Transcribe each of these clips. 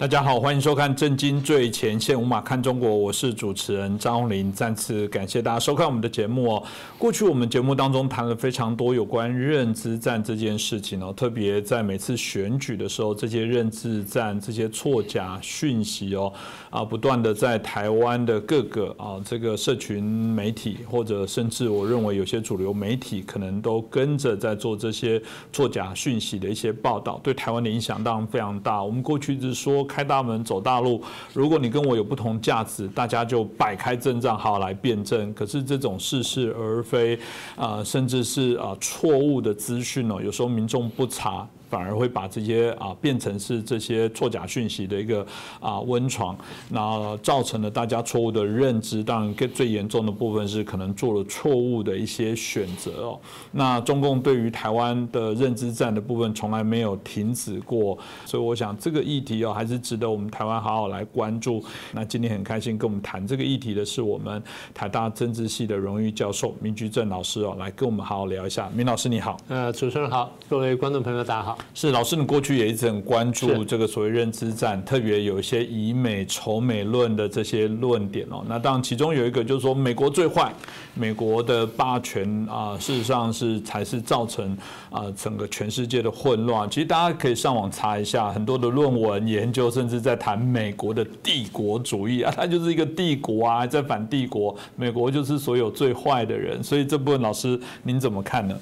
大家好，欢迎收看《震惊最前线》，无马看中国，我是主持人张宏林。再次感谢大家收看我们的节目哦。过去我们节目当中谈了非常多有关认知战这件事情哦，特别在每次选举的时候，这些认知战、这些错假讯息哦，啊，不断的在台湾的各个啊这个社群媒体，或者甚至我认为有些主流媒体，可能都跟着在做这些错假讯息的一些报道，对台湾的影响当然非常大。我们过去是说。开大门走大路，如果你跟我有不同价值，大家就摆开阵仗，好来辩证。可是这种似是而非，啊，甚至是啊错误的资讯呢，有时候民众不查。反而会把这些啊变成是这些错假讯息的一个啊温床，那造成了大家错误的认知。当然，最严重的部分是可能做了错误的一些选择哦。那中共对于台湾的认知战的部分从来没有停止过，所以我想这个议题哦还是值得我们台湾好好来关注。那今天很开心跟我们谈这个议题的是我们台大政治系的荣誉教授明居正老师哦，来跟我们好好聊一下。明老师你好，呃，主持人好，各位观众朋友大家好。是老师，你过去也一直很关注这个所谓认知战，特别有一些以美仇美论的这些论点哦。那当然，其中有一个就是说美国最坏，美国的霸权啊，事实上是才是造成啊整个全世界的混乱。其实大家可以上网查一下，很多的论文研究，甚至在谈美国的帝国主义啊，它就是一个帝国啊，在反帝国，美国就是所有最坏的人。所以这部分老师您怎么看呢？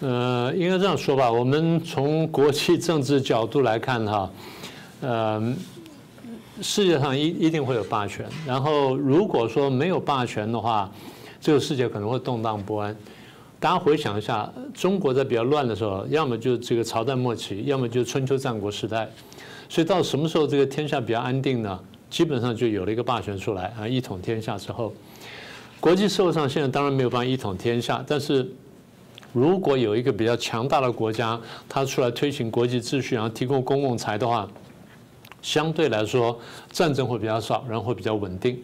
呃，应该这样说吧。我们从国际政治角度来看，哈，呃，世界上一一定会有霸权。然后，如果说没有霸权的话，这个世界可能会动荡不安。大家回想一下，中国在比较乱的时候，要么就这个朝代末期，要么就春秋战国时代。所以到什么时候这个天下比较安定呢？基本上就有了一个霸权出来啊，一统天下之后，国际社会上现在当然没有办法一统天下，但是。如果有一个比较强大的国家，它出来推行国际秩序，然后提供公共财的话，相对来说战争会比较少，然后会比较稳定。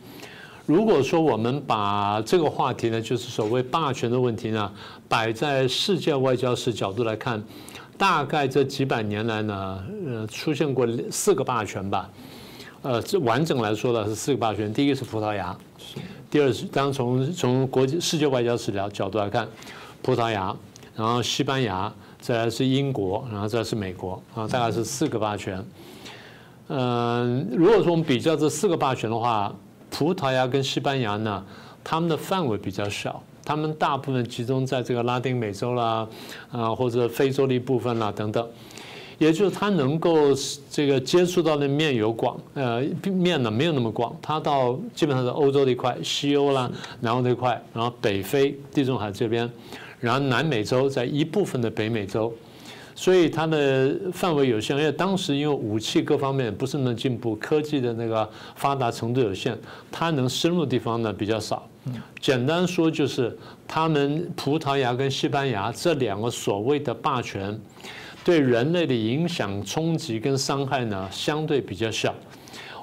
如果说我们把这个话题呢，就是所谓霸权的问题呢，摆在世界外交史角度来看，大概这几百年来呢，呃，出现过四个霸权吧。呃，这完整来说呢是四个霸权。第一个是葡萄牙，第二是当从从国际世界外交史的角度来看。葡萄牙，然后西班牙，再来是英国，然后再来是美国啊，大概是四个霸权。嗯，如果说我们比较这四个霸权的话，葡萄牙跟西班牙呢，他们的范围比较小，他们大部分集中在这个拉丁美洲啦，啊或者非洲的一部分啦等等，也就是它能够这个接触到的面有广，呃面呢没有那么广，它到基本上是欧洲的一块，西欧啦，南欧那块，然后北非、地中海这边。然后南美洲在一部分的北美洲，所以它的范围有限，因为当时因为武器各方面不是那么进步，科技的那个发达程度有限，它能深入的地方呢比较少。简单说就是，他们葡萄牙跟西班牙这两个所谓的霸权，对人类的影响冲击跟伤害呢相对比较小。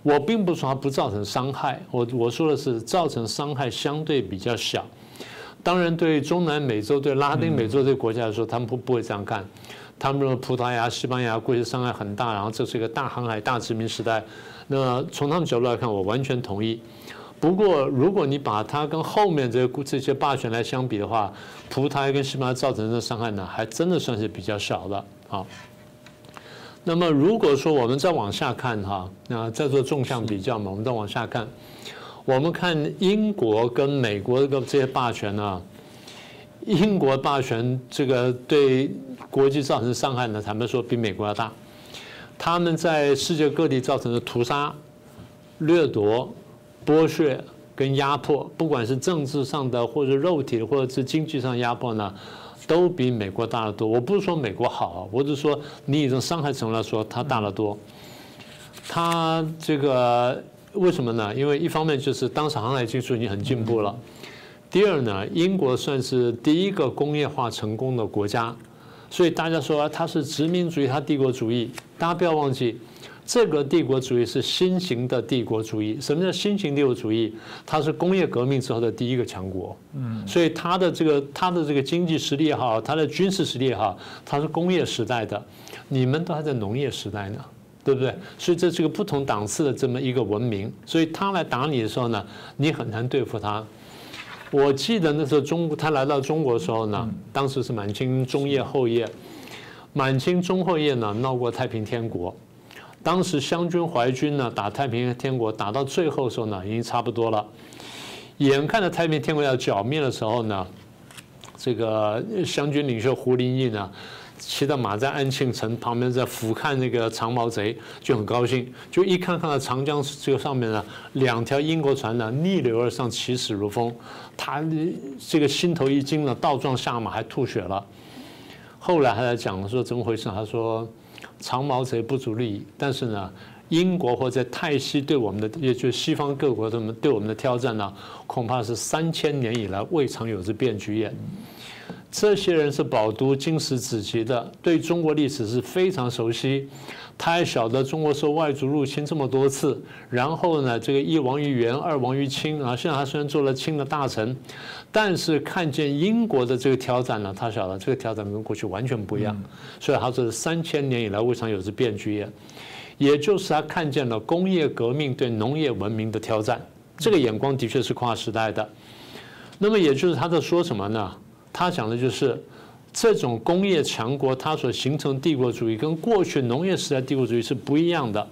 我并不说它不造成伤害，我我说的是造成伤害相对比较小。当然，对中南美洲、对拉丁美洲这些国家来说，他们不不会这样干。他们认为葡萄牙、西班牙过去伤害很大，然后这是一个大航海、大殖民时代。那从他们角度来看，我完全同意。不过，如果你把它跟后面这这些霸权来相比的话，葡萄牙跟西班牙造成的伤害呢，还真的算是比较小的。好，那么如果说我们再往下看哈，那再做纵向比较嘛，我们再往下看。我们看英国跟美国的这些霸权呢，英国霸权这个对国际造成伤害呢，坦白说比美国要大。他们在世界各地造成的屠杀、掠夺、剥削跟压迫，不管是政治上的，或者肉体，或者是经济上压迫呢，都比美国大得多。我不是说美国好，我只是说你以这伤害程度来说，它大得多。它这个。为什么呢？因为一方面就是当时航海技术已经很进步了，第二呢，英国算是第一个工业化成功的国家，所以大家说它是殖民主义，它帝国主义。大家不要忘记，这个帝国主义是新型的帝国主义。什么叫新型帝国主义？它是工业革命之后的第一个强国。嗯，所以它的这个它的这个经济实力也好，它的军事实力也好，它是工业时代的，你们都还在农业时代呢。对不对？所以这是个不同档次的这么一个文明，所以他来打你的时候呢，你很难对付他。我记得那时候中他来到中国的时候呢，当时是满清中叶后叶，满清中后叶呢闹过太平天国，当时湘军淮军呢打太平天国，打到最后的时候呢，已经差不多了，眼看着太平天国要剿灭的时候呢，这个湘军领袖胡林翼呢。骑着马在安庆城旁边，在俯瞰那个长毛贼，就很高兴。就一看看到长江这个上面呢，两条英国船呢逆流而上，起死如风。他这个心头一惊呢，倒撞下马，还吐血了。后来还在讲说怎么回事？他说长毛贼不足虑，但是呢，英国或者泰西对我们的，也就是西方各国他们对我们的挑战呢，恐怕是三千年以来未尝有之变局也。这些人是饱读经史子集的，对中国历史是非常熟悉。他还晓得中国受外族入侵这么多次，然后呢，这个一亡于元，二亡于清啊。现在他虽然做了清的大臣，但是看见英国的这个挑战呢，他晓得这个挑战跟过去完全不一样。所以他说三千年以来未尝有之变局也，也就是他看见了工业革命对农业文明的挑战。这个眼光的确是跨时代的。那么也就是他在说什么呢？他讲的就是这种工业强国，它所形成帝国主义跟过去农业时代帝国主义是不一样的。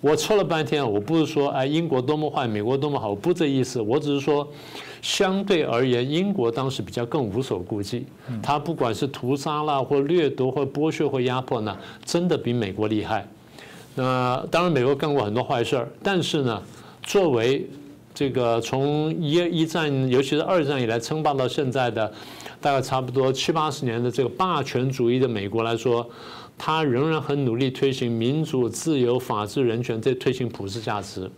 我说了半天，我不是说哎英国多么坏，美国多么好，我不这意思。我只是说，相对而言，英国当时比较更无所顾忌。他不管是屠杀啦，或掠夺，或剥削，或压迫呢，真的比美国厉害。那当然，美国干过很多坏事儿，但是呢，作为这个从一一战，尤其是二战以来称霸到现在的。大概差不多七八十年的这个霸权主义的美国来说，他仍然很努力推行民主、自由、法治、人权，这推行普世价值。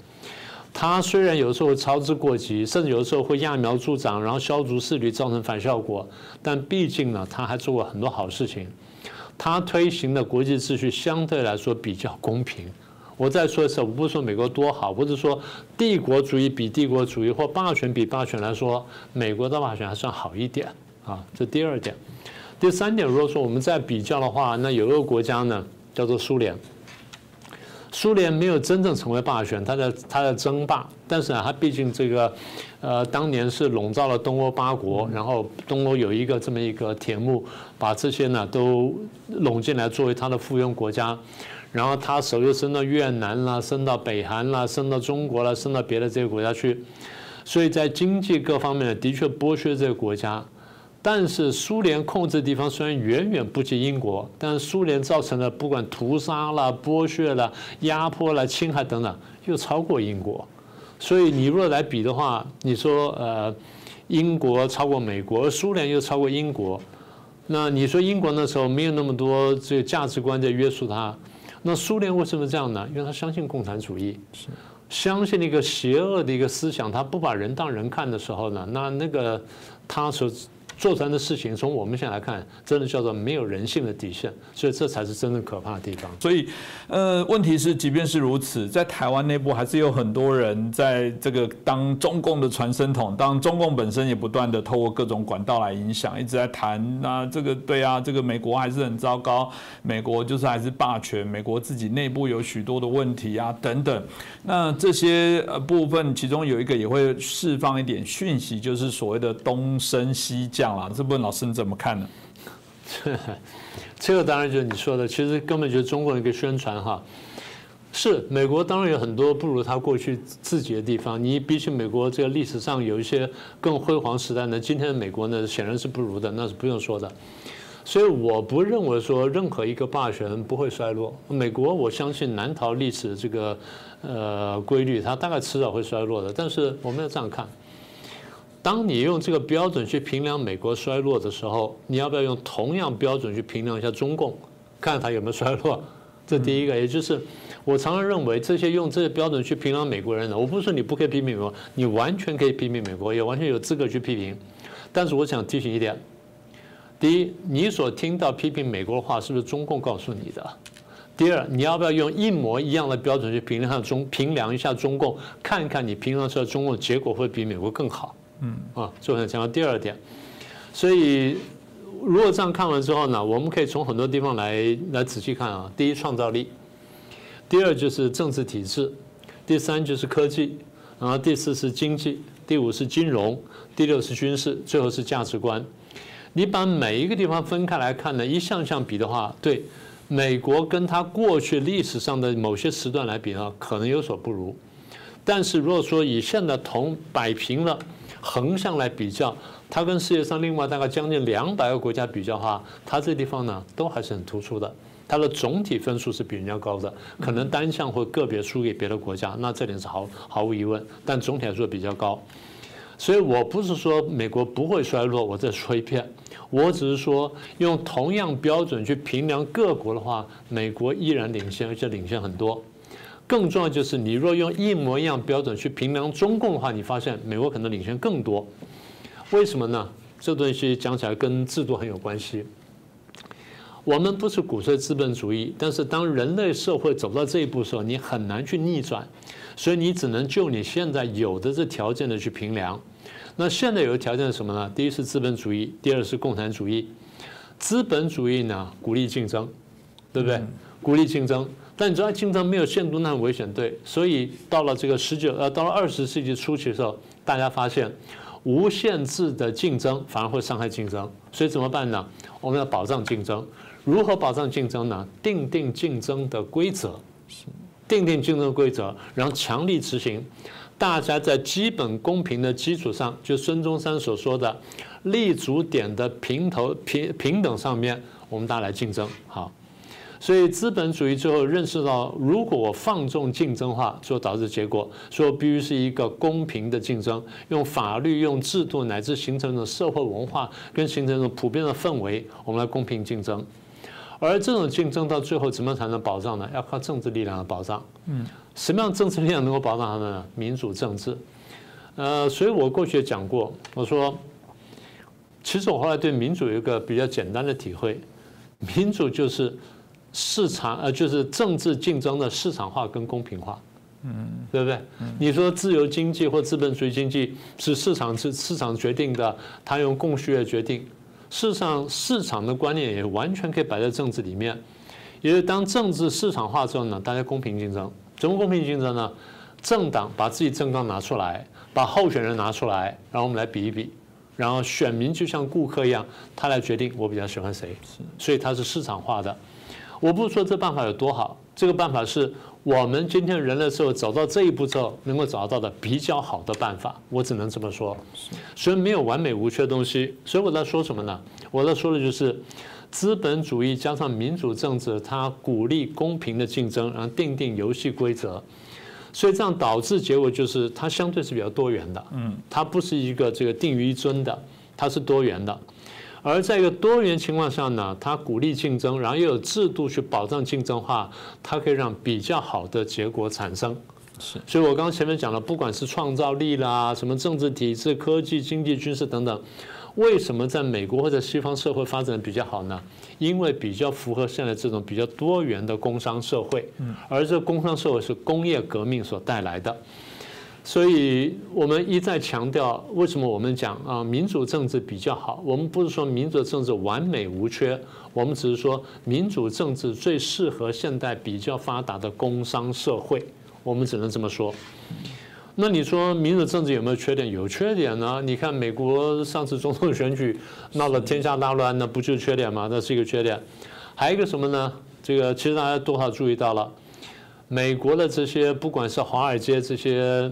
他虽然有时候操之过急，甚至有时候会揠苗助长，然后消除势力，造成反效果。但毕竟呢，他还做过很多好事情。他推行的国际秩序相对来说比较公平。我再说一次，我不是说美国多好，不是说帝国主义比帝国主义或霸权比霸权来说，美国的霸权还算好一点。啊，这第二点，第三点，如果说我们再比较的话，那有一个国家呢，叫做苏联。苏联没有真正成为霸权，它在它在争霸，但是呢，它毕竟这个，呃，当年是笼罩了东欧八国，然后东欧有一个这么一个铁幕，把这些呢都拢进来作为它的附庸国家，然后他手又伸到越南啦，伸到北韩啦，伸到中国啦，伸到别的这些国家去，所以在经济各方面的确剥削这个国家。但是苏联控制的地方虽然远远不及英国，但是苏联造成的不管屠杀啦、剥削啦、压迫啦、侵害等等，又超过英国。所以你若来比的话，你说呃，英国超过美国，苏联又超过英国，那你说英国那时候没有那么多这个价值观在约束他，那苏联为什么这样呢？因为他相信共产主义，相信一个邪恶的一个思想，他不把人当人看的时候呢，那那个他所。做成的事情，从我们现在来看，真的叫做没有人性的底线，所以这才是真正可怕的地方。所以，呃，问题是，即便是如此，在台湾内部还是有很多人在这个当中共的传声筒，当中共本身也不断的透过各种管道来影响，一直在谈那这个对啊，这个美国还是很糟糕，美国就是还是霸权，美国自己内部有许多的问题啊等等。那这些呃部分，其中有一个也会释放一点讯息，就是所谓的东升西降。这部分老师你怎么看呢？这个当然就是你说的，其实根本就是中国的一个宣传哈。是美国当然有很多不如他过去自己的地方，你比起美国这个历史上有一些更辉煌时代呢，今天的美国呢显然是不如的，那是不用说的。所以我不认为说任何一个霸权不会衰落，美国我相信难逃历史这个呃规律，它大概迟早会衰落的。但是我们要这样看。当你用这个标准去评量美国衰落的时候，你要不要用同样标准去评量一下中共，看它有没有衰落？这第一个，也就是我常常认为这些用这些标准去评量美国人的，我不是说你不可以批评美国，你完全可以批评美国，也完全有资格去批评。但是我想提醒一点：第一，你所听到批评美国的话，是不是中共告诉你的？第二，你要不要用一模一样的标准去评量中评量一下中共，看看你评量出来中共结果会比美国更好？嗯。啊，就很强调第二点，所以如果这样看完之后呢，我们可以从很多地方来来仔细看啊。第一，创造力，第二就是政治体制，第三就是科技，然后第四是经济，第五是金融，第六是军事，最后是价值观。你把每一个地方分开来看呢，一项项比的话，对美国跟它过去历史上的某些时段来比呢，可能有所不如。但是如果说以现在同摆平了横向来比较，它跟世界上另外大概将近两百个国家比较的话，它这地方呢都还是很突出的。它的总体分数是比人家高的，可能单项或个别输给别的国家，那这点是毫毫无疑问。但总体来说比较高。所以我不是说美国不会衰落，我再说一遍，我只是说用同样标准去评量各国的话，美国依然领先，而且领先很多。更重要就是，你若用一模一样标准去评量中共的话，你发现美国可能领先更多。为什么呢？这东西讲起来跟制度很有关系。我们不是鼓吹资本主义，但是当人类社会走到这一步的时候，你很难去逆转，所以你只能就你现在有的这条件的去评量。那现在有的条件是什么呢？第一是资本主义，第二是共产主义。资本主义呢，鼓励竞争，对不对？鼓励竞争，但你知道竞争没有限度那很危险，对。所以到了这个十九呃，到了二十世纪初期的时候，大家发现无限制的竞争反而会伤害竞争，所以怎么办呢？我们要保障竞争。如何保障竞争呢？定定竞争的规则，定定竞争规则，然后强力执行。大家在基本公平的基础上，就孙中山所说的立足点的平头平平等上面，我们大家来竞争。好，所以资本主义最后认识到，如果我放纵竞争化，所导致结果，说必须是一个公平的竞争，用法律、用制度乃至形成的社会文化跟形成一种普遍的氛围，我们来公平竞争。而这种竞争到最后怎么才能保障呢？要靠政治力量的保障。嗯，什么样政治力量能够保障他们呢？民主政治。呃，所以我过去也讲过，我说，其实我后来对民主有一个比较简单的体会：民主就是市场，呃，就是政治竞争的市场化跟公平化。嗯，对不对？你说自由经济或资本主义经济是市场是市场决定的，它用供需来决定。事实上，市场的观念也完全可以摆在政治里面。因为当政治市场化之后呢，大家公平竞争。怎么公平竞争呢？政党把自己政纲拿出来，把候选人拿出来，然后我们来比一比。然后选民就像顾客一样，他来决定我比较喜欢谁。所以它是市场化的。我不说这办法有多好，这个办法是我们今天人类社会走到这一步之后能够找到的比较好的办法。我只能这么说。所以没有完美无缺的东西。所以我在说什么呢？我在说的就是资本主义加上民主政治，它鼓励公平的竞争，然后定定游戏规则。所以这样导致结果就是它相对是比较多元的。嗯，它不是一个这个定于一尊的，它是多元的。而在一个多元情况下呢，它鼓励竞争，然后又有制度去保障竞争化，它可以让比较好的结果产生。是，所以我刚刚前面讲了，不管是创造力啦，什么政治体制、科技、经济、军事等等，为什么在美国或者西方社会发展比较好呢？因为比较符合现在这种比较多元的工商社会，而这工商社会是工业革命所带来的。所以我们一再强调，为什么我们讲啊民主政治比较好？我们不是说民主政治完美无缺，我们只是说民主政治最适合现代比较发达的工商社会。我们只能这么说。那你说民主政治有没有缺点？有缺点呢？你看美国上次总统选举闹得天下大乱，那不就是缺点吗？那是一个缺点。还有一个什么呢？这个其实大家多少注意到了，美国的这些不管是华尔街这些。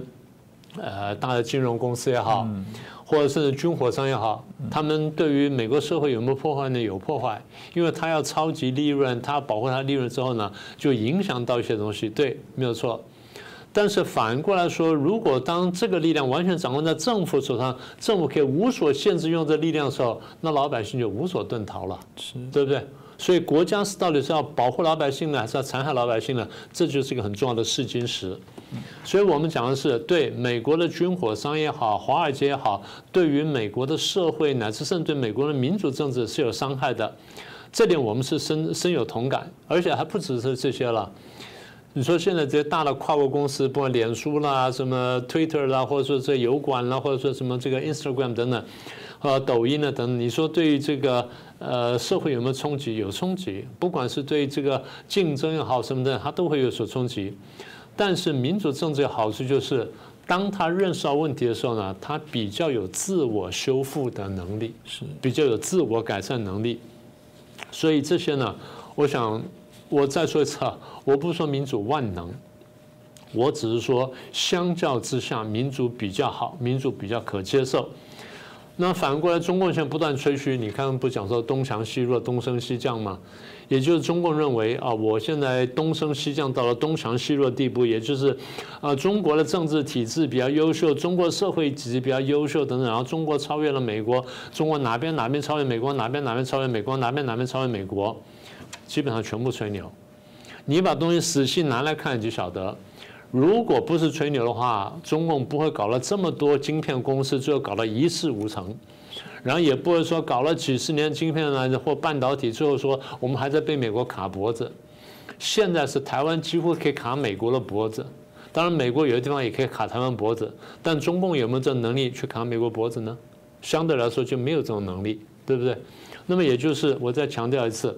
呃，大的金融公司也好，或者是军火商也好，他们对于美国社会有没有破坏呢？有破坏，因为他要超级利润，他保护他利润之后呢，就影响到一些东西。对，没有错。但是反过来说，如果当这个力量完全掌握在政府手上，政府可以无所限制用这力量的时候，那老百姓就无所遁逃了，对不对？所以国家是到底是要保护老百姓呢，还是要残害老百姓呢？这就是一个很重要的试金石。所以我们讲的是，对美国的军火商也好，华尔街也好，对于美国的社会乃至甚至对美国的民主政治是有伤害的。这点我们是深深有同感，而且还不只是这些了。你说现在这些大的跨国公司，不管脸书啦、什么 Twitter 啦，或者说这油管啦，或者说什么这个 Instagram 等等，呃，抖音啊等等，你说对于这个呃社会有没有冲击？有冲击，不管是对这个竞争也好什么的，它都会有所冲击。但是民主政治的好处就是，当他认识到问题的时候呢，他比较有自我修复的能力，是比较有自我改善能力。所以这些呢，我想。我再说一次啊，我不是说民主万能，我只是说相较之下，民主比较好，民主比较可接受。那反过来，中共现在不断吹嘘，你看不讲说东强西弱、东升西降吗？也就是中共认为啊，我现在东升西降到了东强西弱地步，也就是啊，中国的政治体制比较优秀，中国社会体制比较优秀等等，然后中国超越了美国，中国哪边哪边超越美国，哪边哪边超越美国，哪边哪边超越美国。基本上全部吹牛，你把东西仔细拿来看你就晓得，如果不是吹牛的话，中共不会搞了这么多晶片公司，最后搞得一事无成，然后也不会说搞了几十年晶片呢或半导体，最后说我们还在被美国卡脖子。现在是台湾几乎可以卡美国的脖子，当然美国有的地方也可以卡台湾脖子，但中共有没有这能力去卡美国脖子呢？相对来说就没有这种能力，对不对？那么也就是我再强调一次。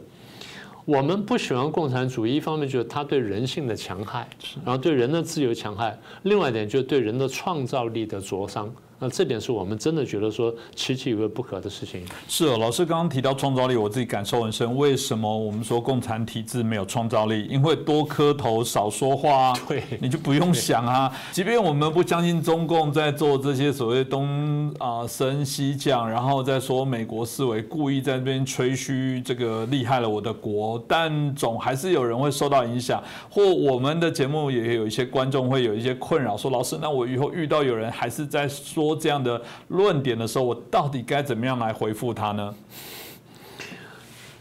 我们不喜欢共产主义，一方面就是它对人性的强害，然后对人的自由强害；另外一点就是对人的创造力的灼伤。那这点是我们真的觉得说奇奇为不可的事情。是哦，老师刚刚提到创造力，我自己感受很深。为什么我们说共产体制没有创造力？因为多磕头少说话，对，你就不用想啊。即便我们不相信中共在做这些所谓东啊升西降，然后再说美国思维故意在那边吹嘘这个厉害了我的国，但总还是有人会受到影响。或我们的节目也有一些观众会有一些困扰，说老师，那我以后遇到有人还是在说。这样的论点的时候，我到底该怎么样来回复他呢？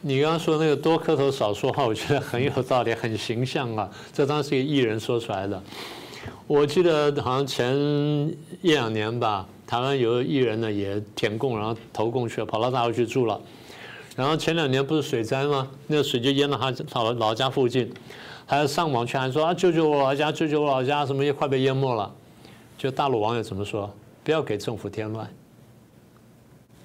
你刚刚说那个多磕头少说话，我觉得很有道理，很形象啊。这当然是一个艺人说出来的。我记得好像前一两年吧，台湾有个艺人呢也填供，然后投供去了，跑到大陆去住了。然后前两年不是水灾吗？那个水就淹到他老老家附近，还上网去喊说啊，救救我老家，救救我老家，什么也快被淹没了。就大陆网友怎么说？不要给政府添乱，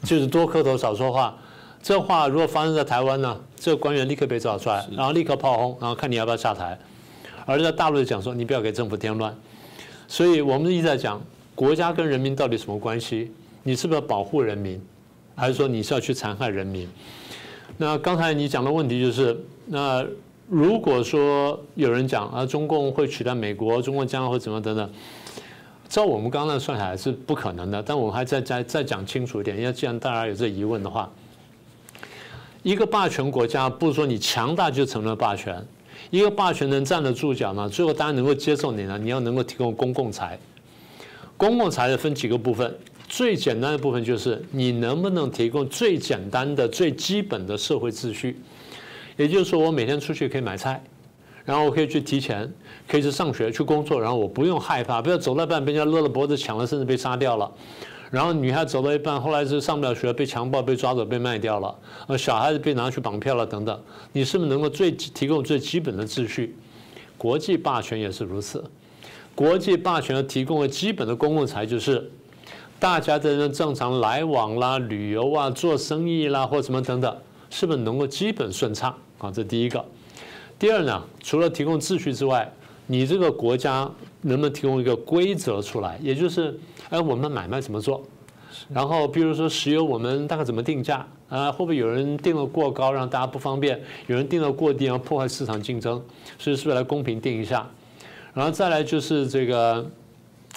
就是多磕头少说话。这话如果发生在台湾呢，这个官员立刻被找出来，然后立刻炮轰，然后看你要不要下台。而在大陆讲说，你不要给政府添乱。所以我们一直在讲，国家跟人民到底什么关系？你是不是要保护人民，还是说你是要去残害人民？那刚才你讲的问题就是，那如果说有人讲啊，中共会取代美国，中共将来会怎么等等？照我们刚刚算下来是不可能的，但我们还再再再讲清楚一点，因为既然大家有这疑问的话，一个霸权国家不是说你强大就成了霸权，一个霸权能站得住脚吗？最后大家能够接受你呢？你要能够提供公共财，公共财的分几个部分，最简单的部分就是你能不能提供最简单的、最基本的社会秩序，也就是说我每天出去可以买菜。然后我可以去提钱，可以去上学、去工作，然后我不用害怕，不要走到半被人家勒了脖子抢了，甚至被杀掉了。然后女孩走到一半，后来是上不了学，被强暴、被抓走、被卖掉了。呃，小孩子被拿去绑票了等等。你是不是能够最提供最基本的秩序？国际霸权也是如此。国际霸权提供的基本的公共财就是大家在那正常来往啦、旅游啊、做生意啦或什么等等，是不是能够基本顺畅？啊，这第一个。第二呢，除了提供秩序之外，你这个国家能不能提供一个规则出来？也就是，哎，我们买卖怎么做？然后，比如说石油，我们大概怎么定价？啊，会不会有人定的过高，让大家不方便？有人定的过低，然后破坏市场竞争？所以，是不是来公平定一下？然后再来就是这个，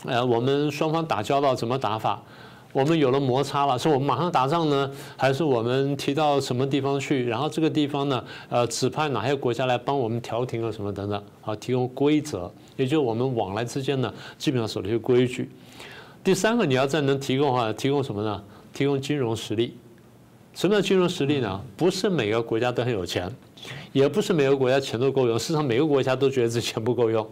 呃，我们双方打交道怎么打法？我们有了摩擦了，是我们马上打仗呢，还是我们提到什么地方去？然后这个地方呢，呃，指派哪些国家来帮我们调停啊，什么等等，啊，提供规则，也就是我们往来之间呢，基本上守这些规矩。第三个，你要再能提供的话，提供什么呢？提供金融实力。什么叫金融实力呢？不是每个国家都很有钱，也不是每个国家钱都够用，事实上每个国家都觉得自己钱不够用，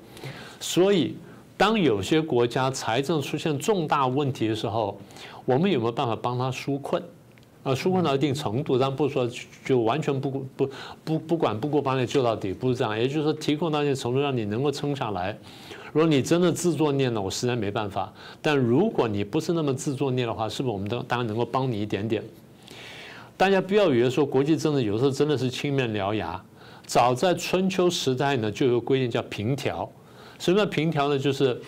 所以。当有些国家财政出现重大问题的时候，我们有没有办法帮他纾困？啊，纾困到一定程度，但不说就完全不不不不管不顾把你救到底，不是这样。也就是说，提供到一定程度，让你能够撑下来。如果你真的自作孽呢，我实在没办法。但如果你不是那么自作孽的话，是不是我们都当然能够帮你一点点？大家不要以为说国际政治有时候真的是青面獠牙。早在春秋时代呢，就有规定叫平调。什么叫平调呢？就是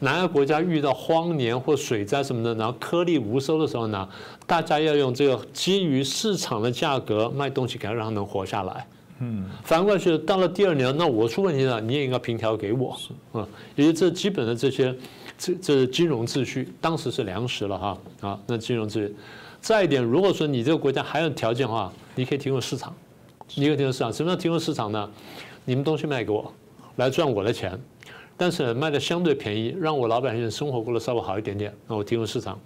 哪个国家遇到荒年或水灾什么的，然后颗粒无收的时候呢，大家要用这个基于市场的价格卖东西给它，让它能活下来。嗯，反过去到了第二年，那我出问题了，你也应该平调给我。啊，也就这基本的这些，这这金融秩序，当时是粮食了哈啊，那金融秩序。再一点，如果说你这个国家还有条件的话，你可以提供市场，你可以提供市场。什么叫提供市场呢？你们东西卖给我，来赚我的钱。但是卖的相对便宜，让我老百姓生活过得稍微好一点点。那我提供市场，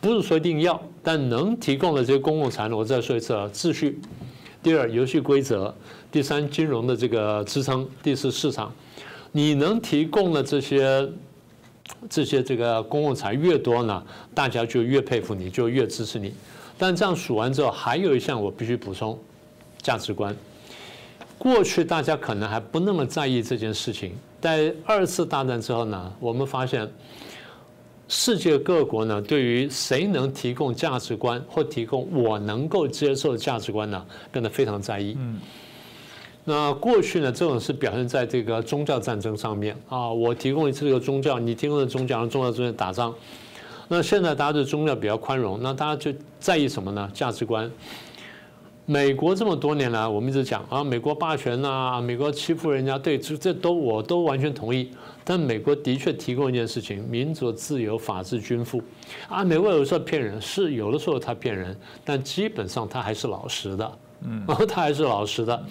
不是说一定要，但能提供的这些公共财呢，我再说一次啊，秩序。第二，游戏规则；第三，金融的这个支撑；第四，市场。你能提供的这些这些这个公共财越多呢，大家就越佩服你，就越支持你。但这样数完之后，还有一项我必须补充：价值观。过去大家可能还不那么在意这件事情。在二次大战之后呢，我们发现世界各国呢，对于谁能提供价值观或提供我能够接受的价值观呢，变得非常在意。嗯。那过去呢，这种是表现在这个宗教战争上面啊，我提供一次这个宗教，你提供的宗教，宗教之间打仗。那现在大家对宗教比较宽容，那大家就在意什么呢？价值观。美国这么多年来，我们一直讲啊，美国霸权呐，美国欺负人家，对，这这都我都完全同意。但美国的确提供一件事情：民主、自由、法治、均富。啊，美国有时候骗人，是有的时候他骗人，但基本上他还是老实的。嗯，他还是老实的。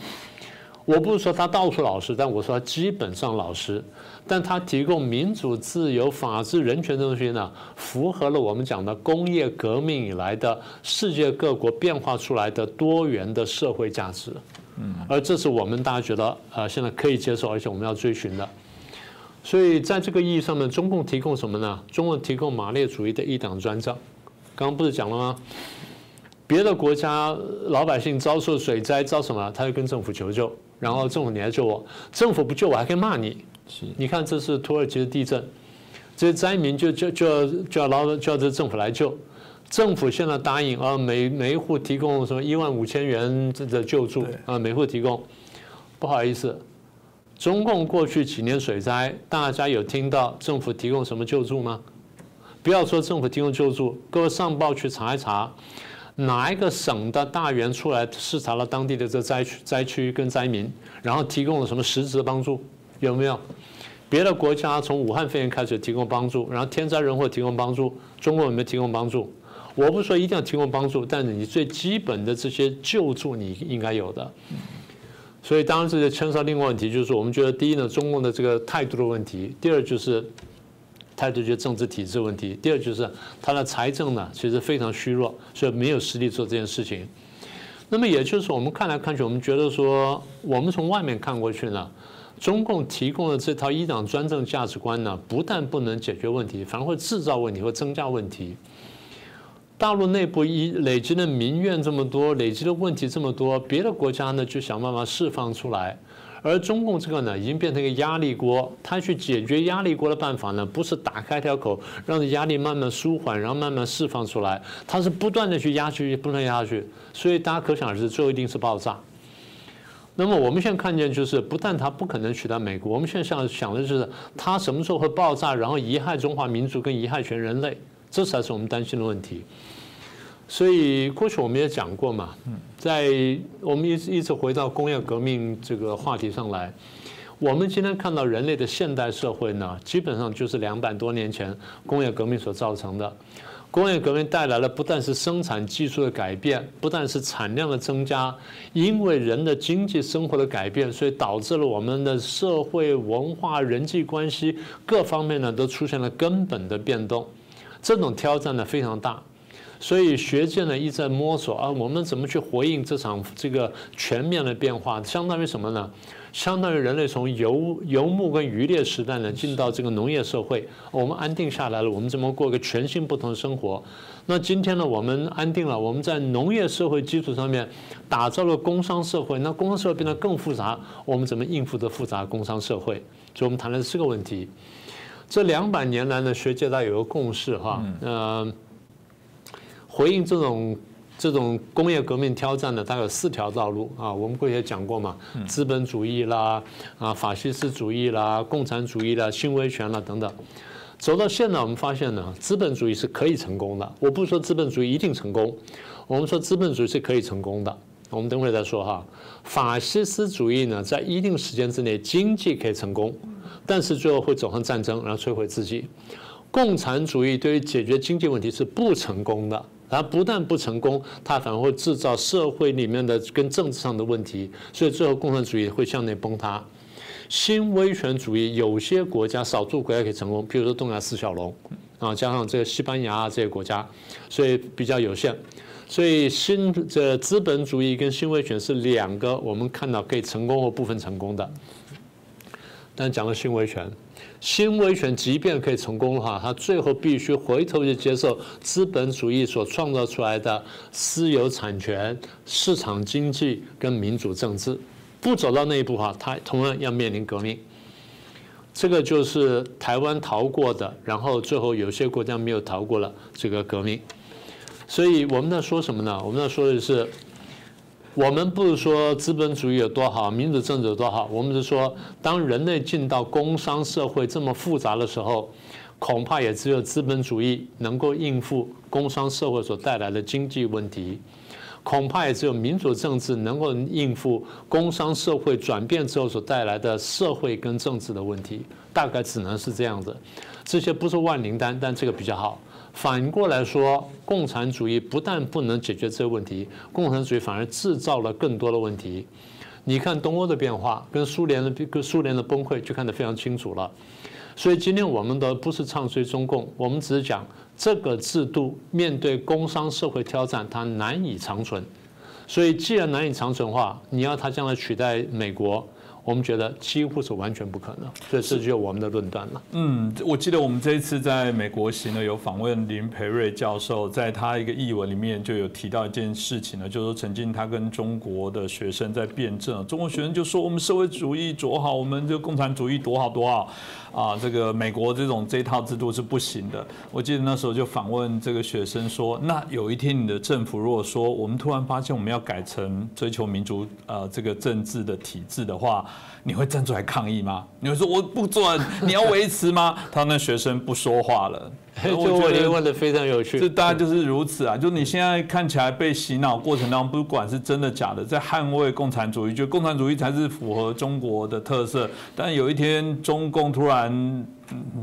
我不是说他到处老实，但我说他基本上老实。但他提供民主、自由、法治、人权的东西呢，符合了我们讲的工业革命以来的世界各国变化出来的多元的社会价值。嗯，而这是我们大家觉得呃现在可以接受，而且我们要追寻的。所以在这个意义上面，中共提供什么呢？中共提供马列主义的一党专政。刚刚不是讲了吗？别的国家老百姓遭受水灾遭什么，他就跟政府求救。然后政府你来救我，政府不救我还可以骂你。你看这是土耳其的地震，这些灾民就就就要就要劳就要这政府来救，政府现在答应啊每每一户提供什么一万五千元的救助啊每户提供，不好意思，中共过去几年水灾，大家有听到政府提供什么救助吗？不要说政府提供救助，各位上报去查一查。哪一个省的大员出来视察了当地的这灾区、灾区跟灾民，然后提供了什么实质的帮助？有没有？别的国家从武汉肺炎开始提供帮助，然后天灾人祸提供帮助，中国有没有提供帮助？我不说一定要提供帮助，但是你最基本的这些救助你应该有的。所以当然这就牵涉另外问题，就是我们觉得第一呢，中共的这个态度的问题；第二就是。态度就政治体制问题。第二就是他的财政呢，其实非常虚弱，所以没有实力做这件事情。那么也就是我们看来看去，我们觉得说，我们从外面看过去呢，中共提供的这套一党专政价值观呢，不但不能解决问题，反而会制造问题，会增加问题。大陆内部一累积的民怨这么多，累积的问题这么多，别的国家呢就想办法释放出来。而中共这个呢，已经变成一个压力锅。它去解决压力锅的办法呢，不是打开一条口，让压力慢慢舒缓，然后慢慢释放出来。它是不断的去压下去，不断压下去。所以大家可想而知，最后一定是爆炸。那么我们现在看见，就是不但它不可能取代美国，我们现在想想的就是它什么时候会爆炸，然后贻害中华民族跟贻害全人类，这才是我们担心的问题。所以过去我们也讲过嘛，在我们一直一直回到工业革命这个话题上来，我们今天看到人类的现代社会呢，基本上就是两百多年前工业革命所造成的。工业革命带来了不但是生产技术的改变，不但是产量的增加，因为人的经济生活的改变，所以导致了我们的社会文化、人际关系各方面呢都出现了根本的变动。这种挑战呢非常大。所以学界呢一直在摸索啊，我们怎么去回应这场这个全面的变化？相当于什么呢？相当于人类从游游牧跟渔猎时代呢，进到这个农业社会，我们安定下来了，我们怎么过个全新不同的生活？那今天呢，我们安定了，我们在农业社会基础上面打造了工商社会，那工商社会变得更复杂，我们怎么应付这复杂工商社会？所以我们谈的是这个问题。这两百年来呢，学界大有个共识哈，呃，回应这种。这种工业革命挑战呢，它有四条道路啊。我们过去也讲过嘛，资本主义啦，啊，法西斯主义啦，共产主义啦，新威权啦等等。走到现在，我们发现呢，资本主义是可以成功的。我不是说资本主义一定成功，我们说资本主义是可以成功的。我们等会再说哈。法西斯主义呢，在一定时间之内经济可以成功，但是最后会走向战争，然后摧毁自己。共产主义对于解决经济问题是不成功的。它不但不成功，它反而会制造社会里面的跟政治上的问题，所以最后共产主义会向内崩塌。新威权主义有些国家少数国家可以成功，比如说东亚四小龙啊，加上这个西班牙啊这些国家，所以比较有限。所以新这资本主义跟新威权是两个我们看到可以成功或部分成功的。但讲了新威权。新威权即便可以成功的话，他最后必须回头去接受资本主义所创造出来的私有产权、市场经济跟民主政治。不走到那一步哈，他同样要面临革命。这个就是台湾逃过的，然后最后有些国家没有逃过了这个革命。所以我们在说什么呢？我们在说的是。我们不是说资本主义有多好，民主政治有多好，我们是说，当人类进到工商社会这么复杂的时候，恐怕也只有资本主义能够应付工商社会所带来的经济问题，恐怕也只有民主政治能够应付工商社会转变之后所带来的社会跟政治的问题，大概只能是这样子。这些不是万灵丹，但这个比较好。反过来说，共产主义不但不能解决这个问题，共产主义反而制造了更多的问题。你看东欧的变化，跟苏联的跟苏联的崩溃就看得非常清楚了。所以今天我们的不是唱衰中共，我们只是讲这个制度面对工商社会挑战，它难以长存。所以既然难以长存的话，你要它将来取代美国？我们觉得几乎是完全不可能，这是就我们的论断了。嗯，我记得我们这一次在美国行呢，有访问林培瑞教授，在他一个译文里面就有提到一件事情呢，就是说曾经他跟中国的学生在辩证，中国学生就说我们社会主义多好，我们这个共产主义多好多好。啊，这个美国这种这套制度是不行的。我记得那时候就访问这个学生说，那有一天你的政府如果说我们突然发现我们要改成追求民主呃这个政治的体制的话，你会站出来抗议吗？你会说我不准，你要维持吗？他那学生不说话了。我觉得问的非常有趣，这大家就是如此啊！就你现在看起来被洗脑过程当中，不管是真的假的，在捍卫共产主义，就共产主义才是符合中国的特色。但有一天中共突然。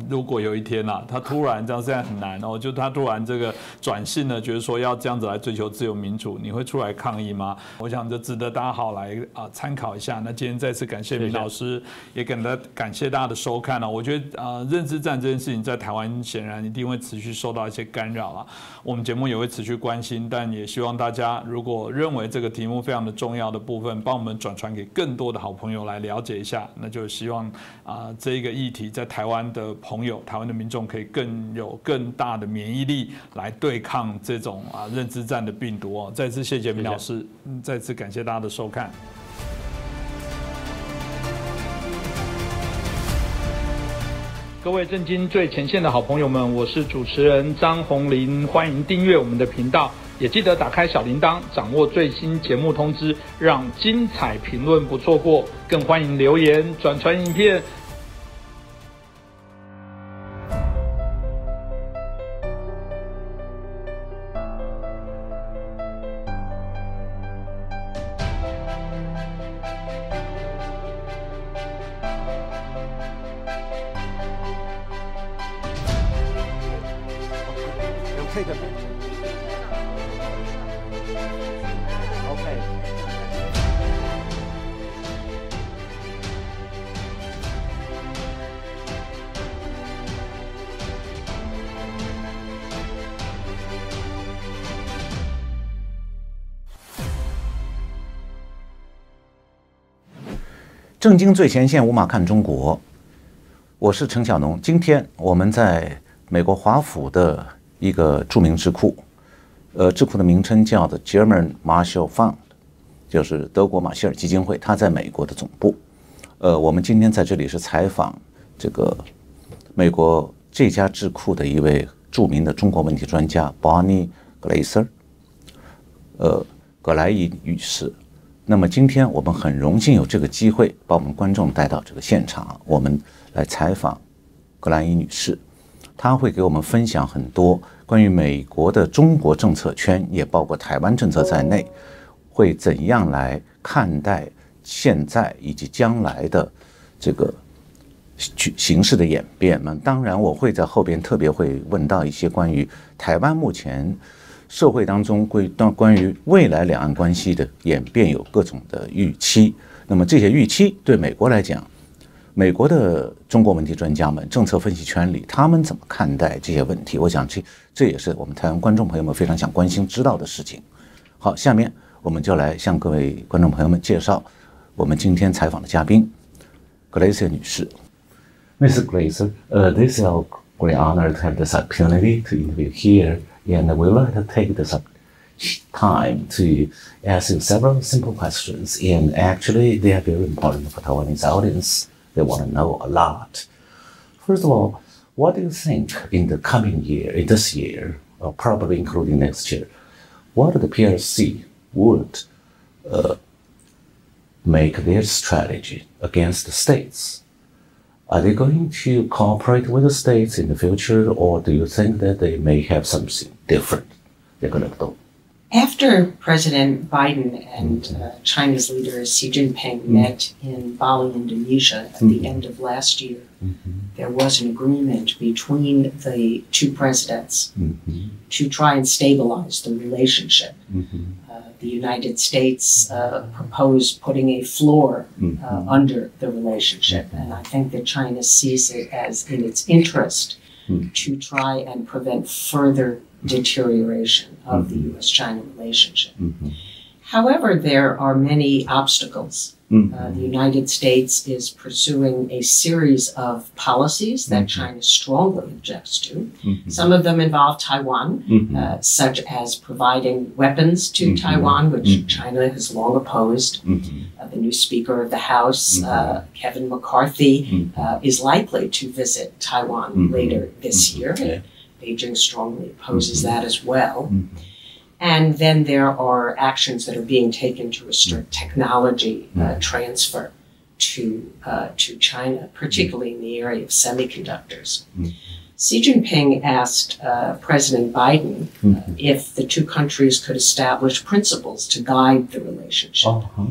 如果有一天呐，他突然这样，现在很难哦，就他突然这个转性呢，觉得说要这样子来追求自由民主，你会出来抗议吗？我想这值得大家好来啊参考一下。那今天再次感谢明老师，也感大感谢大家的收看了。我觉得啊，认知战这件事情在台湾显然一定会持续受到一些干扰啊。我们节目也会持续关心，但也希望大家如果认为这个题目非常的重要的部分，帮我们转传给更多的好朋友来了解一下。那就希望啊，这一个议题在台湾。的朋友，台湾的民众可以更有更大的免疫力来对抗这种啊认知战的病毒哦。再次谢谢明老师，再次感谢大家的收看。各位震惊最前线的好朋友们，我是主持人张宏林，欢迎订阅我们的频道，也记得打开小铃铛，掌握最新节目通知，让精彩评论不错过。更欢迎留言转传影片。正经最前线，无马看中国。我是陈小农。今天我们在美国华府的一个著名智库，呃，智库的名称叫做 German Marshall Fund，就是德国马歇尔基金会。它在美国的总部。呃，我们今天在这里是采访这个美国这家智库的一位著名的中国问题专家 Bonnie Glaser，呃，葛莱伊女士。那么今天我们很荣幸有这个机会把我们观众带到这个现场，我们来采访格兰伊女士，她会给我们分享很多关于美国的中国政策圈，也包括台湾政策在内，会怎样来看待现在以及将来的这个形形势的演变那当然，我会在后边特别会问到一些关于台湾目前。社会当中关关关于未来两岸关系的演变有各种的预期，那么这些预期对美国来讲，美国的中国问题专家们、政策分析圈里，他们怎么看待这些问题？我想这这也是我们台湾观众朋友们非常想关心知道的事情。好，下面我们就来向各位观众朋友们介绍我们今天采访的嘉宾格雷瑟女士。Mrs. Glaser, uh, this is a great honor to have this opportunity to interview here. And we like to take this time to ask you several simple questions. And actually, they are very important for Taiwanese audience. They want to know a lot. First of all, what do you think in the coming year, in this year, or probably including next year, what the PRC would uh, make their strategy against the states? Are they going to cooperate with the states in the future, or do you think that they may have something different they're going to do? After President Biden and uh, China's leader Xi Jinping mm-hmm. met in Bali, Indonesia, at mm-hmm. the end of last year, mm-hmm. there was an agreement between the two presidents mm-hmm. to try and stabilize the relationship. Mm-hmm the United States uh, proposed putting a floor uh, under the relationship. And I think that China sees it as in its interest mm-hmm. to try and prevent further deterioration of the mm-hmm. US China relationship. Mm-hmm. However, there are many obstacles Mm-hmm. Uh, the United States is pursuing a series of policies that mm-hmm. China strongly objects to. Mm-hmm. Some of them involve Taiwan, mm-hmm. uh, such as providing weapons to mm-hmm. Taiwan, which mm-hmm. China has long opposed. Uh, the new Speaker of the House, uh, Kevin McCarthy, uh, is likely to visit Taiwan later this year. Beijing strongly opposes that as well. And then there are actions that are being taken to restrict technology uh, transfer to, uh, to China, particularly in the area of semiconductors. Mm. Xi Jinping asked uh, President Biden mm-hmm. if the two countries could establish principles to guide the relationship. Uh-huh.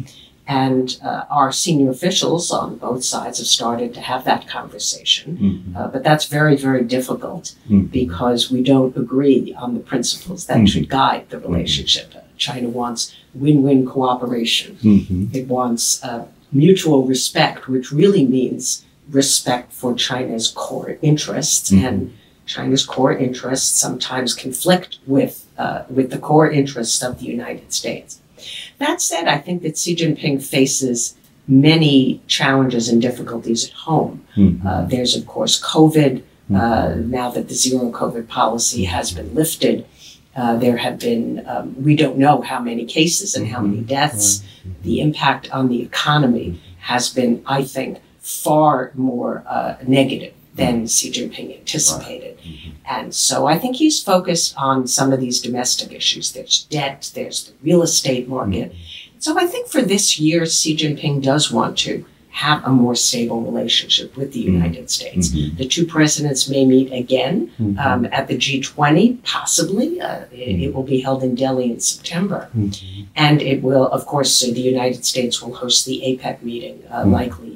And uh, our senior officials on both sides have started to have that conversation. Mm-hmm. Uh, but that's very, very difficult mm-hmm. because we don't agree on the principles that mm-hmm. should guide the relationship. Uh, China wants win win cooperation, mm-hmm. it wants uh, mutual respect, which really means respect for China's core interests. Mm-hmm. And China's core interests sometimes conflict with, uh, with the core interests of the United States. That said, I think that Xi Jinping faces many challenges and difficulties at home. Mm-hmm. Uh, there's, of course, COVID. Uh, mm-hmm. now that the zero COVID policy has been lifted, uh, there have been, um, we don't know how many cases and how many mm-hmm. deaths. Mm-hmm. The impact on the economy has been, I think, far more uh, negative than Xi Jinping anticipated. Mm-hmm. And so I think he's focused on some of these domestic issues. There's debt, there's the real estate market. Mm-hmm. So I think for this year, Xi Jinping does want to have a more stable relationship with the mm-hmm. United States. Mm-hmm. The two presidents may meet again mm-hmm. um, at the G20, possibly. Uh, it, it, mm-hmm. will be held in Delhi in September. And it will, of course, the United States will host the APEC meeting, uh, likely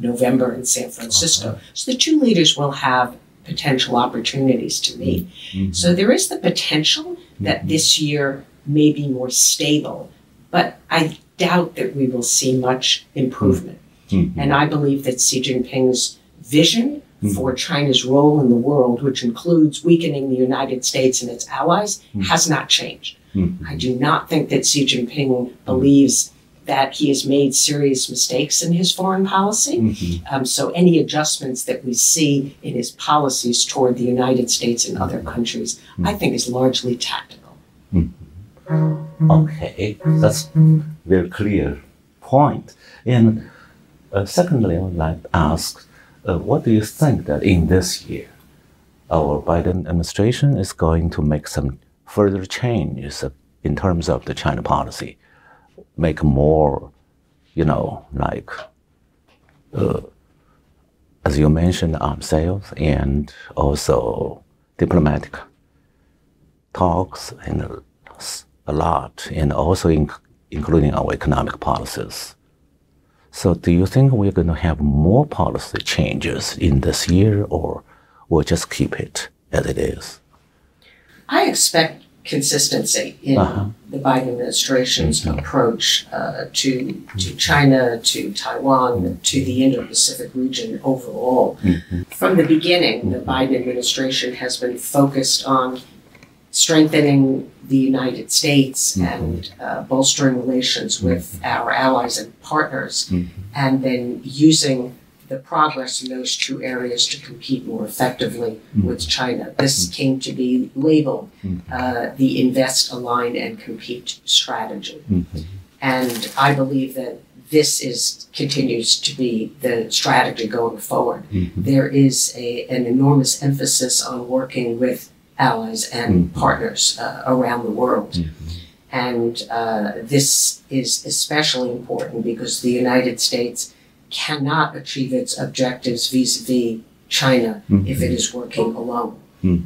November in San Francisco. Okay. So the two leaders will have potential opportunities to meet. Mm-hmm. So there is the potential that mm-hmm. this year may be more stable, but I doubt that we will see much improvement. Mm-hmm. And I believe that Xi Jinping's vision mm-hmm. for China's role in the world, which includes weakening the United States and its allies, mm-hmm. has not changed. Mm-hmm. I do not think that Xi Jinping believes that he has made serious mistakes in his foreign policy. Mm-hmm. Um, so any adjustments that we see in his policies toward the United States and other countries, I think is largely tactical. Okay, that's very clear point. And uh, secondly, I would like to ask, uh, what do you think that in this year, our Biden administration is going to make some further changes in terms of the China policy, make more, you know, like, uh, as you mentioned, arms sales and also diplomatic talks and a lot, and also in, including our economic policies. So, do you think we're going to have more policy changes in this year, or we'll just keep it as it is? I expect consistency in Uh-huh. the Biden administration's mm-hmm. approach uh, to to mm-hmm. China, to Taiwan, to the mm-hmm. Indo-Pacific region overall. From the beginning, the Biden administration has been focused on strengthening the United States and uh, bolstering relations with our allies and partners, and then using the progress in those two areas to compete more effectively mm. with China. This mm. came to be labeled mm. uh, the invest, align, and compete strategy. Mm-hmm. And I believe that this is continues to be the strategy going forward. Mm-hmm. There is a, an enormous emphasis on working with allies and mm-hmm. partners uh, around the world. And uh, this is especially important because the United States cannot achieve its objectives vis a vis China if it is working alone.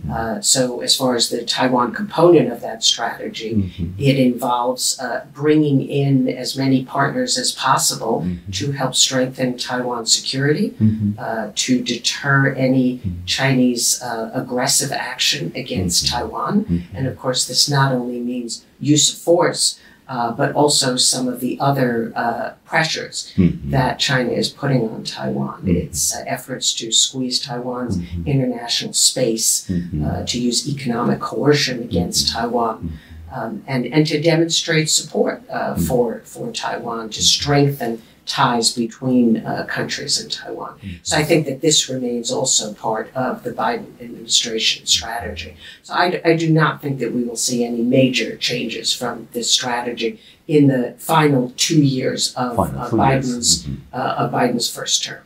Uh, so, as far as the Taiwan component of that strategy, it involves uh, bringing in as many partners as possible to help strengthen Taiwan's security, uh, to deter any Chinese uh, aggressive action against Taiwan. And of course, this not only means use of force, uh, but also some of the other uh, pressures that China is putting on Taiwan. Its uh, efforts to squeeze Taiwan's international space, uh, to use economic coercion against Taiwan, um, and, and to demonstrate support uh, for, for Taiwan, to strengthen ties between uh, countries in Taiwan. So I think that this remains also part of the Biden administration strategy. So I, I do not think that we will see any major changes from this strategy in the final two years of, Final of two years. Biden's uh, of Biden's first term.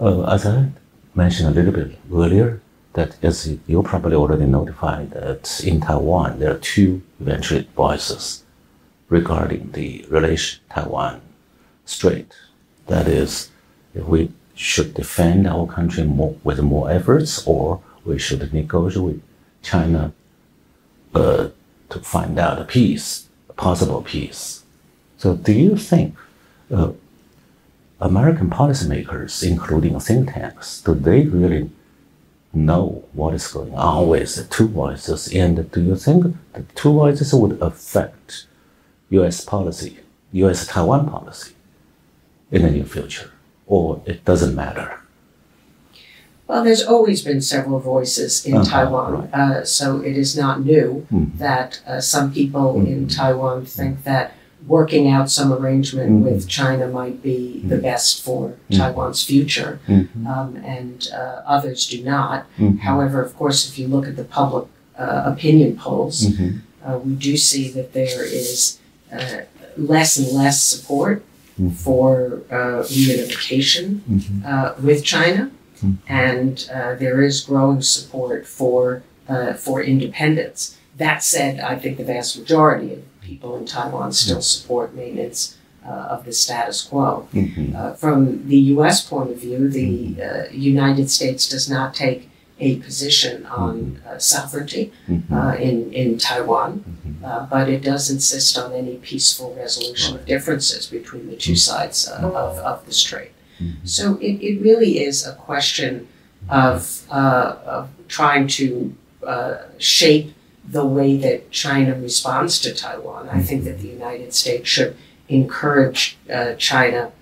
Uh, as I mentioned a little bit earlier, that as you probably already notified that in Taiwan there are two eventually voices regarding the relation Taiwan Strait. That is, if we should defend our country more with more efforts, or we should negotiate with China uh, to find out a peace, a possible peace. So, do you think uh, American policymakers, including think tanks, do they really know what is going on with the two voices? And do you think the two voices would affect U.S. policy, U.S. Taiwan policy in the near future? Or it doesn't matter? Well, there's always been several voices in Uh-huh, Taiwan, right. uh, so it is not new Mhm. that uh, some people in Mhm. Taiwan think that working out some arrangement Mhm. with China might be the best for Mhm. Taiwan's future, Mhm. um, and uh, others do not. However, of course, if you look at the public uh, opinion polls, Mhm. uh, we do see that there is uh, less and less support Mhm. for uh, reunification Mhm. uh, with China, Mhm. and uh, there is growing support for uh, for independence. That said, I think the vast majority of people in Taiwan still support maintenance uh, of the status quo. Mhm. Uh, from the U.S. point of view, the uh, United States does not take a position on uh, sovereignty in in Taiwan. Uh, but it does insist on any peaceful resolution of differences between the two sides uh, of, of the strait. So it, it really is a question of, uh, of trying to uh, shape the way that China responds to Taiwan. I think that the United States should encourage uh, China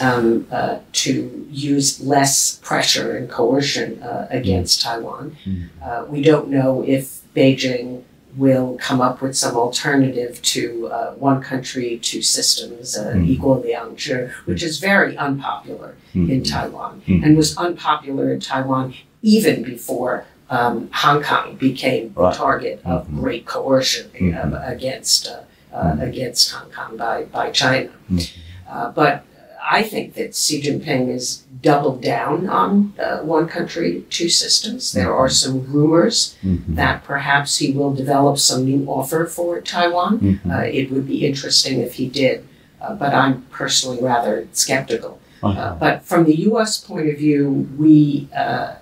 um, uh, to use less pressure and coercion uh, against Taiwan. Uh, we don't know if Beijing will come up with some alternative to uh, one country, two systems, uh, equal liangzhi, which is very unpopular in Taiwan and was unpopular in Taiwan even before um, Hong Kong became the Right. target of great coercion um, against uh, uh, against Hong Kong by by China. Uh, but I think that Xi Jinping has doubled down on uh, one country, two systems. There are some rumors that perhaps he will develop some new offer for Taiwan. Uh, it would be interesting if he did, uh, but I'm personally rather skeptical. Uh, but from the U.S. point of view, we uh,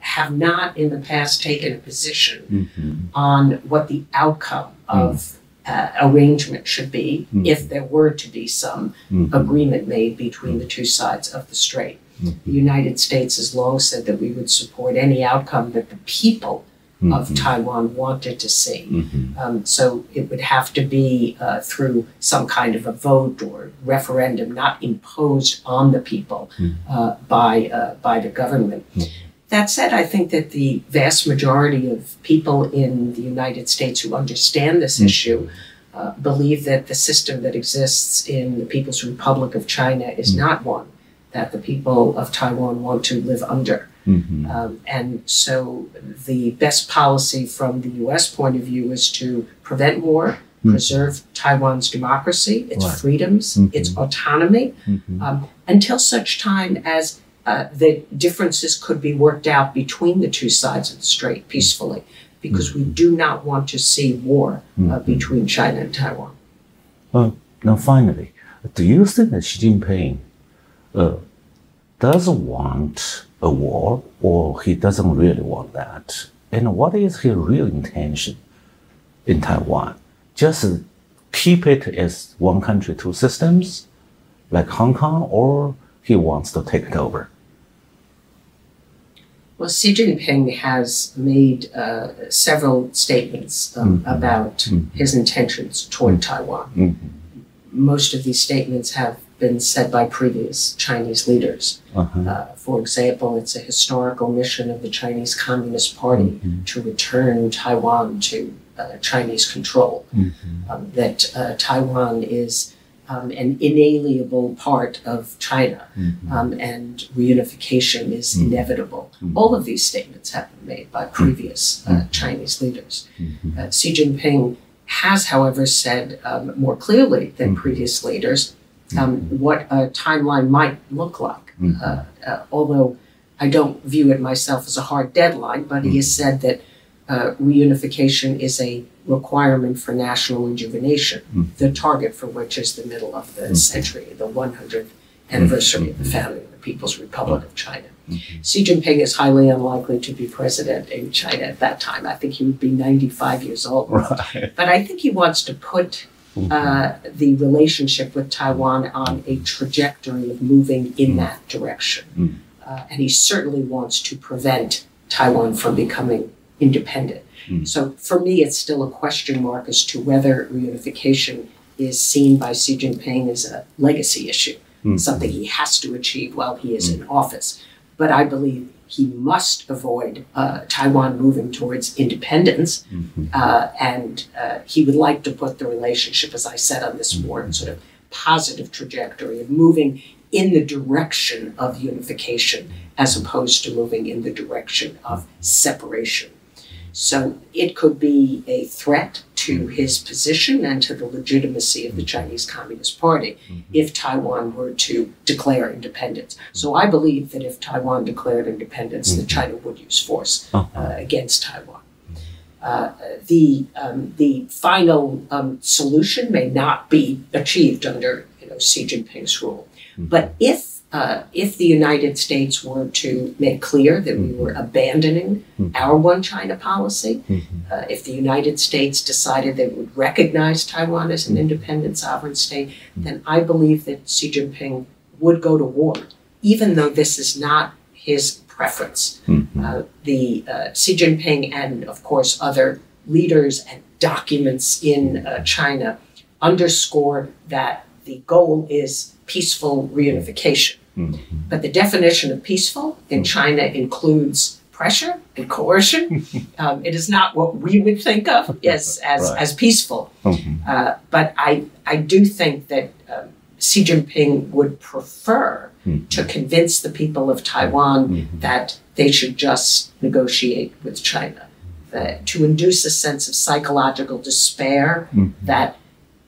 have not in the past taken a position on what the outcome of uh, arrangement should be if there were to be some agreement made between the two sides of the strait. The United States has long said that we would support any outcome that the people of Taiwan wanted to see. Um, so it would have to be uh, through some kind of a vote or referendum, not imposed on the people uh, by uh, by the government. That said, I think that the vast majority of people in the United States who understand this issue uh, believe that the system that exists in the People's Republic of China is not one that the people of Taiwan want to live under. Um, and so the best policy from the US point of view is to prevent war, preserve Taiwan's democracy, its Right. freedoms, its autonomy, um, until such time as uh, the differences could be worked out between the two sides of the strait peacefully, because we do not want to see war uh, between China and Taiwan. Now, finally, do you think that Xi Jinping uh, does want a war, or he doesn't really want that? And what is his real intention in Taiwan? Just keep it as one country, two systems, like Hong Kong, or he wants to take it over? Well, Xi Jinping has made uh, several statements um, about his intentions toward Taiwan. Most of these statements have been said by previous Chinese leaders. Uh, for example, it's a historical mission of the Chinese Communist Party to return Taiwan to uh, Chinese control. Um, that uh, Taiwan is um, an inalienable part of China, um, and reunification is inevitable. All of these statements have been made by previous uh, Chinese leaders. Uh, Xi Jinping has, however, said um, more clearly than previous leaders um, what a timeline might look like. Uh, uh, although I don't view it myself as a hard deadline, but he has said that uh, reunification is a requirement for national rejuvenation, the target for which is the middle of the century, the 100th anniversary of the founding of the People's Republic of China. Xi Jinping is highly unlikely to be president in China at that time. I think he would be 95 years old. Right. But I think he wants to put uh, the relationship with Taiwan on a trajectory of moving in that direction. Uh, and he certainly wants to prevent Taiwan from becoming independent. So for me, it's still a question mark as to whether reunification is seen by Xi Jinping as a legacy issue, something he has to achieve while he is in office. But I believe he must avoid uh, Taiwan moving towards independence, uh, and uh, he would like to put the relationship, as I said on this more sort of positive trajectory of moving in the direction of unification as opposed to moving in the direction of separation. So it could be a threat to his position and to the legitimacy of the Chinese Communist Party if Taiwan were to declare independence. So I believe that if Taiwan declared independence, that China would use force uh, against Taiwan. Uh, the um, the final um, solution may not be achieved under you know Xi Jinping's rule, but if uh, if the United States were to make clear that we were abandoning our one China policy, uh, if the United States decided they would recognize Taiwan as an independent sovereign state, then I believe that Xi Jinping would go to war, even though this is not his preference. Uh, the uh, Xi Jinping and, of course, other leaders and documents in uh, China underscore that the goal is peaceful reunification. But the definition of peaceful in China includes pressure and coercion. um, it is not what we would think of as as, Right. as peaceful. Uh, but I I do think that um, Xi Jinping would prefer to convince the people of Taiwan that they should just negotiate with China, that, to induce a sense of psychological despair that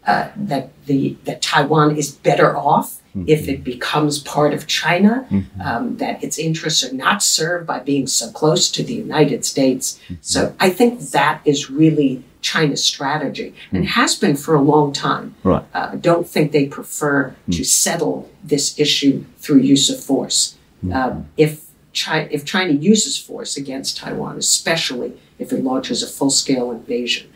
uh, that the that Taiwan is better off if mm-hmm. it becomes part of China, mm-hmm. um, that its interests are not served by being so close to the United States. Mm-hmm. So I think that is really China's strategy and mm. has been for a long time. Right. Uh, I don't think they prefer mm. to settle this issue through use of force. Um, if China, if China uses force against Taiwan, especially if it launches a full-scale invasion,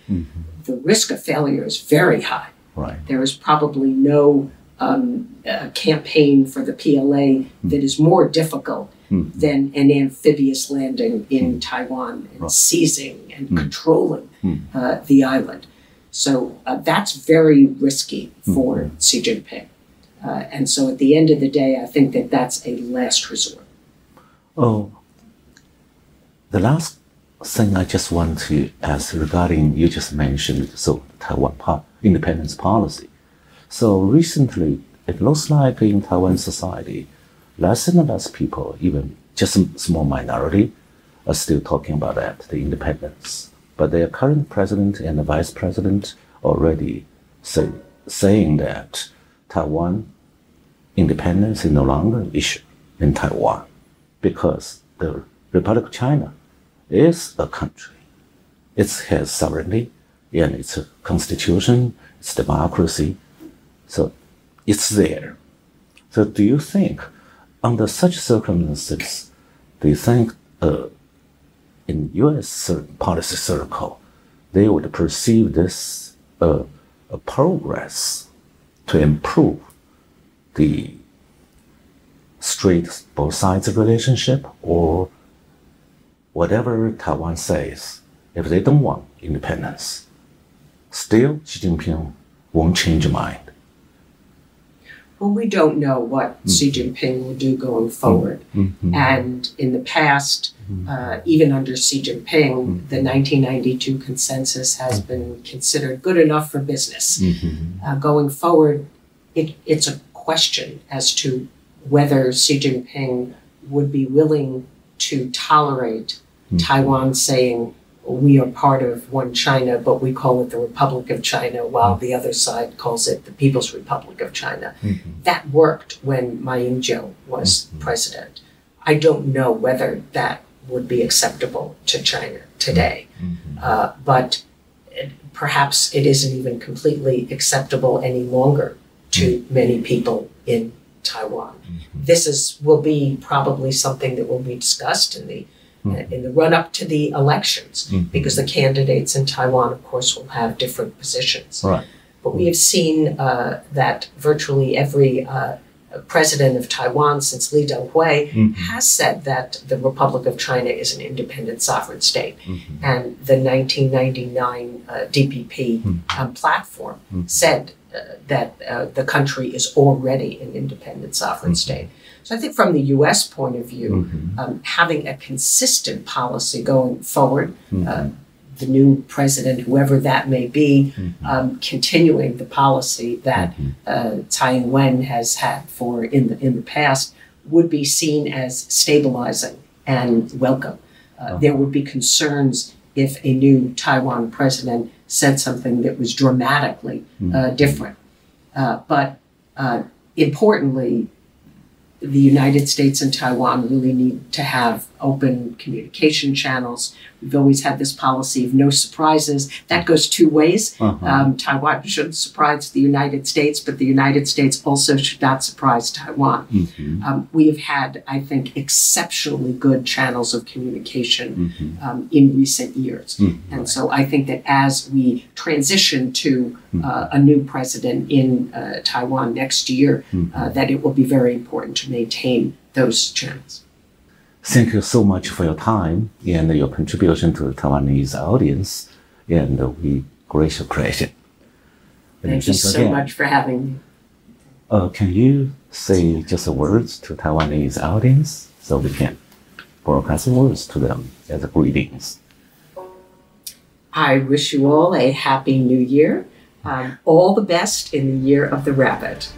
the risk of failure is very high Right. there is probably no um, uh, campaign for the PLA that is more difficult than an amphibious landing in Taiwan and seizing and controlling uh, the island. So uh, that's very risky for Xi Jinping. Uh, and so at the end of the day, I think that that's a last resort. Oh, the last thing I just want to ask regarding you just mentioned so Taiwan po- independence policy. So recently, it looks like in Taiwan society, less and less people, even just a small minority, are still talking about that, the independence. But their current president and the vice president already say, saying that Taiwan independence is no longer an issue in Taiwan because the Republic of China is a country. It has sovereignty and its a constitution, its democracy. So it's there. So do you think under such circumstances, do you think uh, in U.S. policy circle, they would perceive this uh, a progress to improve the straight both sides relationship or whatever Taiwan says, if they don't want independence, still Xi Jinping won't change mind. Well, we don't know what mm-hmm. Xi Jinping will do going forward. Mm-hmm. And in the past, mm-hmm. uh, even under Xi Jinping, the 1992 consensus has been considered good enough for business. Uh, going forward, it, it's a question as to whether Xi Jinping would be willing to tolerate Taiwan saying, we are part of one China, but we call it the Republic of China, while the other side calls it the People's Republic of China. Mm-hmm. That worked when Ma Ying-jeou was mm-hmm. president. I don't know whether that would be acceptable to China today, mm-hmm. uh, but it, perhaps it isn't even completely acceptable any longer to many people in Taiwan. This is will be probably something that will be discussed in the uh, in the run up to the elections because the candidates in Taiwan, of course, will have different positions. Right. But we have seen uh, that virtually every uh, president of Taiwan since Li Denghui has said that the Republic of China is an independent sovereign state. And the 1999 uh, DPP um, platform said uh, that uh, the country is already an independent sovereign state. So I think from the US point of view, um, having a consistent policy going forward, uh, the new president, whoever that may be, um, continuing the policy that uh, Tsai Ing-wen has had for in the in the past, would be seen as stabilizing and welcome. Uh, There would be concerns if a new Taiwan president said something that was dramatically uh, different. Uh, but uh, importantly, the United States and Taiwan really need to have open communication channels. We've always had this policy of no surprises. That goes two ways. Um, Taiwan shouldn't surprise the United States, but the United States also should not surprise Taiwan. Um, we have had, I think, exceptionally good channels of communication um, in recent years. And so I think that as we transition to uh, a new president in uh, Taiwan next year, uh, that it will be very important to maintain those channels. Thank you so much for your time and your contribution to the Taiwanese audience, and we greatly appreciate it. And Thank you so again. much for having me. Uh, can you say just a words to Taiwanese audience so we can broadcasting words to them as greetings. I wish you all a happy new year. Um, all the best in the year of the rabbit.